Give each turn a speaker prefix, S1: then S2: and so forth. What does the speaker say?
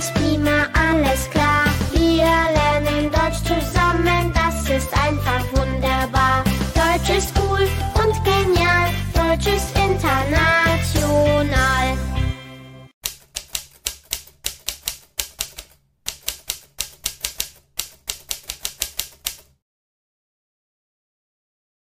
S1: ist prima, alles klar. Wir lernen Deutsch zusammen, das ist einfach wunderbar. Deutsch ist cool und genial, Deutsch ist